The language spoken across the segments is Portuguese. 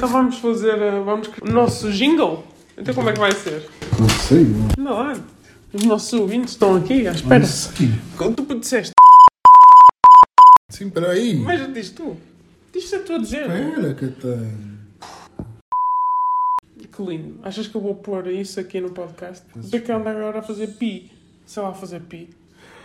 Então vamos fazer uh, vamos, o nosso jingle. Então como é que vai ser? Não sei, não. Não, olha. Os nossos ouvintes estão aqui à espera. Quando tu disseste, Sim, peraí. mas diz tu. Diz-te a tua dizer. Espera que tem. Que lindo. Achas que eu vou pôr isso aqui no podcast? Vê que anda agora a fazer pi. Sei lá, fazer pi.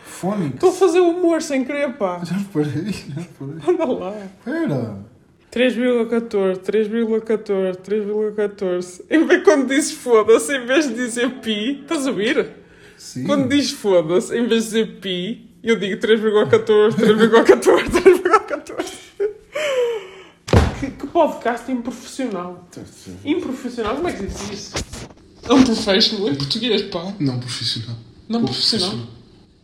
Fónix. Estou a fazer humor sem querer, pá. Já reparei, já reparei. Anda lá. Espera. 3,14, 3,14, 3,14. Em vez quando dizes foda-se, em vez de dizer pi, estás a ouvir? Sim. Quando dizes foda-se, em vez de dizer pi, eu digo 3,14, 3,14, 3,14. Que, que podcast improfissional. Improfissional, como é que diz isso? Unprofessional em português, pá. Não profissional. Não profissional.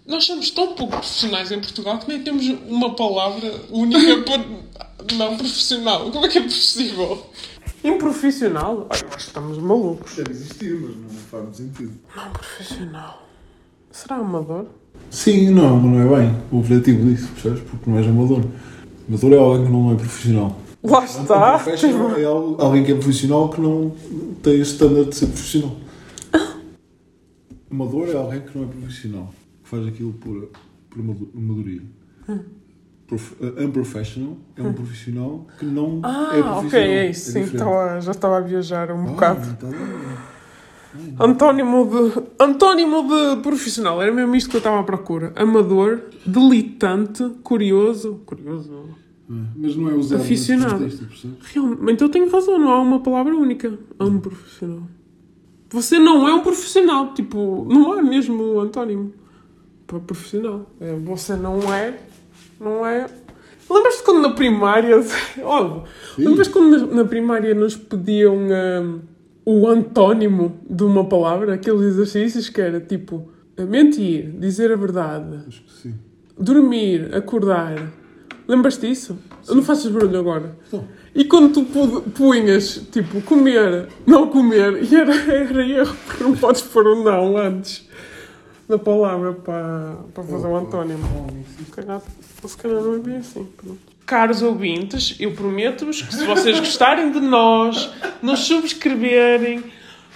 Nós somos tão pouco profissionais em Portugal que nem temos uma palavra única para não profissional. Como é que é possível? Improfissional? Ai, que estamos malucos. Deve existir, mas não faz sentido. Não profissional. Será amador? Sim, não, mas não é bem o objetivo disso, percebes? Porque não és amador. Amador é alguém que não é profissional. Lá está. Um professional é al- alguém que é profissional que não tem esse standard de ser profissional. Amador é alguém que não é profissional, que faz aquilo por, por amado- amadoria. Prof, uh, unprofessional é um profissional que não é Ah, profissional. ok, é isso. Sim, diferente. estava- já estava a viajar um Ah, bocado. tá bem. Antónimo de. Antónimo de profissional, era mesmo isto que eu estava à procura. Amador, delitante, curioso. Curioso. Ah, Mas não é usado Aficionado. Realmente eu tenho razão, não há uma palavra única. É um profissional. Você não é um profissional, tipo, não é mesmo o antónimo para profissional. É, você não é, não é. Lembras-te quando na primária, Sim. lembras quando na, na primária nos pediam hum, o antónimo de uma palavra, aqueles exercícios que era tipo mentir, dizer a verdade, Acho que sim. dormir, acordar. Lembras-te disso? Não faças barulho agora. Então, E quando tu pu- punhas, tipo, comer, não comer, e era, era erro, porque não podes pôr um não antes da palavra para, para fazer um antónimo. Se calhar, se calhar não é bem assim. pronto. Caros ouvintes, eu prometo-vos que se vocês gostarem de nós, nos subscreverem,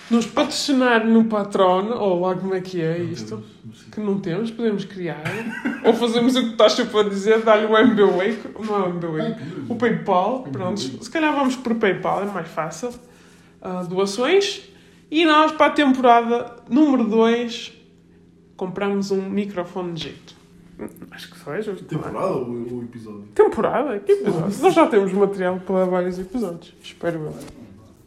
nos patrocinarem no Patreon, ou lá como é que é isto, que não temos, podemos criar, ou fazemos o que estás a dizer, dar-lhe o MBWay, não é o MBWay, o PayPal, pronto, se calhar vamos por PayPal, é mais fácil, Ah, doações, e nós para a temporada número 2 compramos um microfone de jeito. Acho que só é justo. é? temporada ou episódio? Temporada? Que episódio? Nós já temos material para vários episódios. Espero eu.